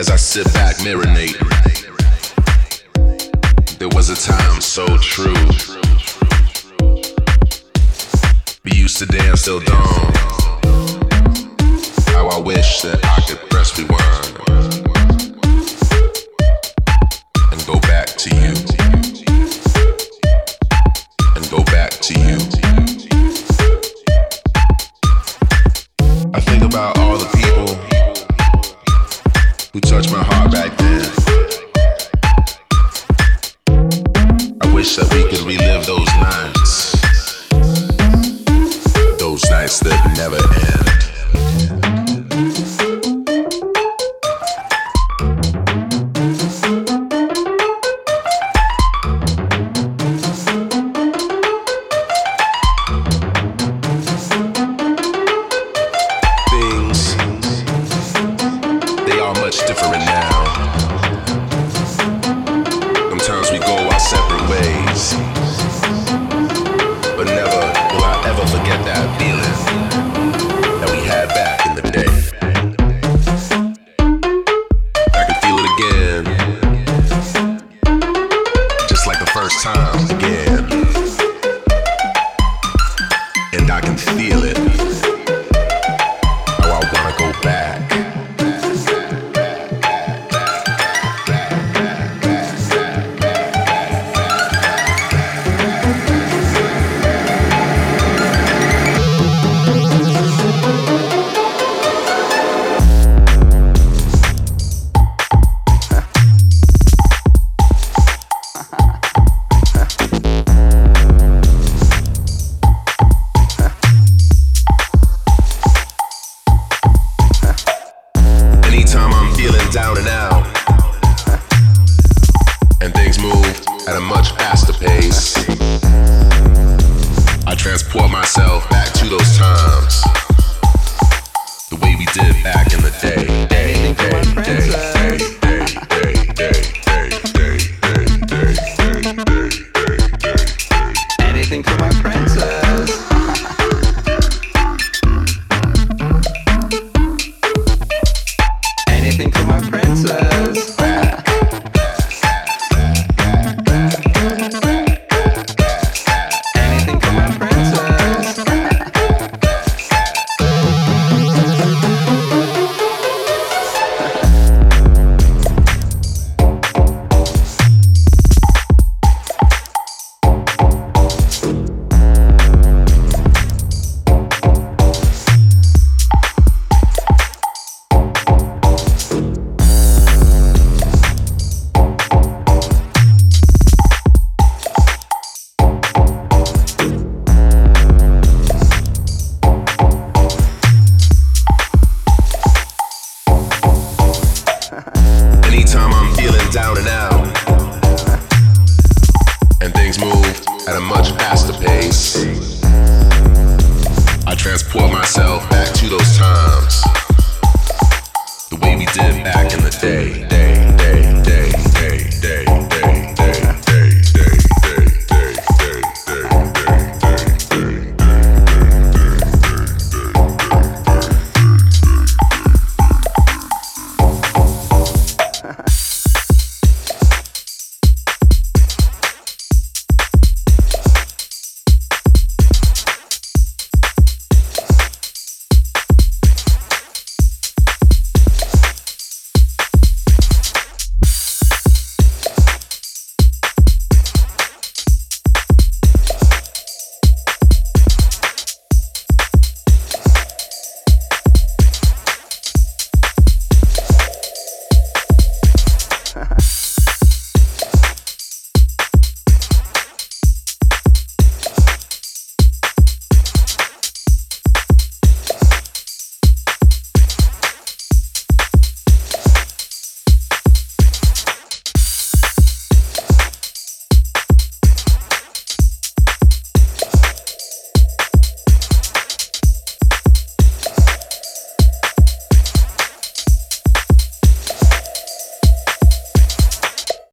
as I sit back, marinate. There was a time so true. We used to dance till dawn. How I wish that I could press rewind. touch my heart. different now. Sometimes we go our separate ways, but never will I ever forget that. the pace. I transport myself back to those times. The way we did back in the day. day.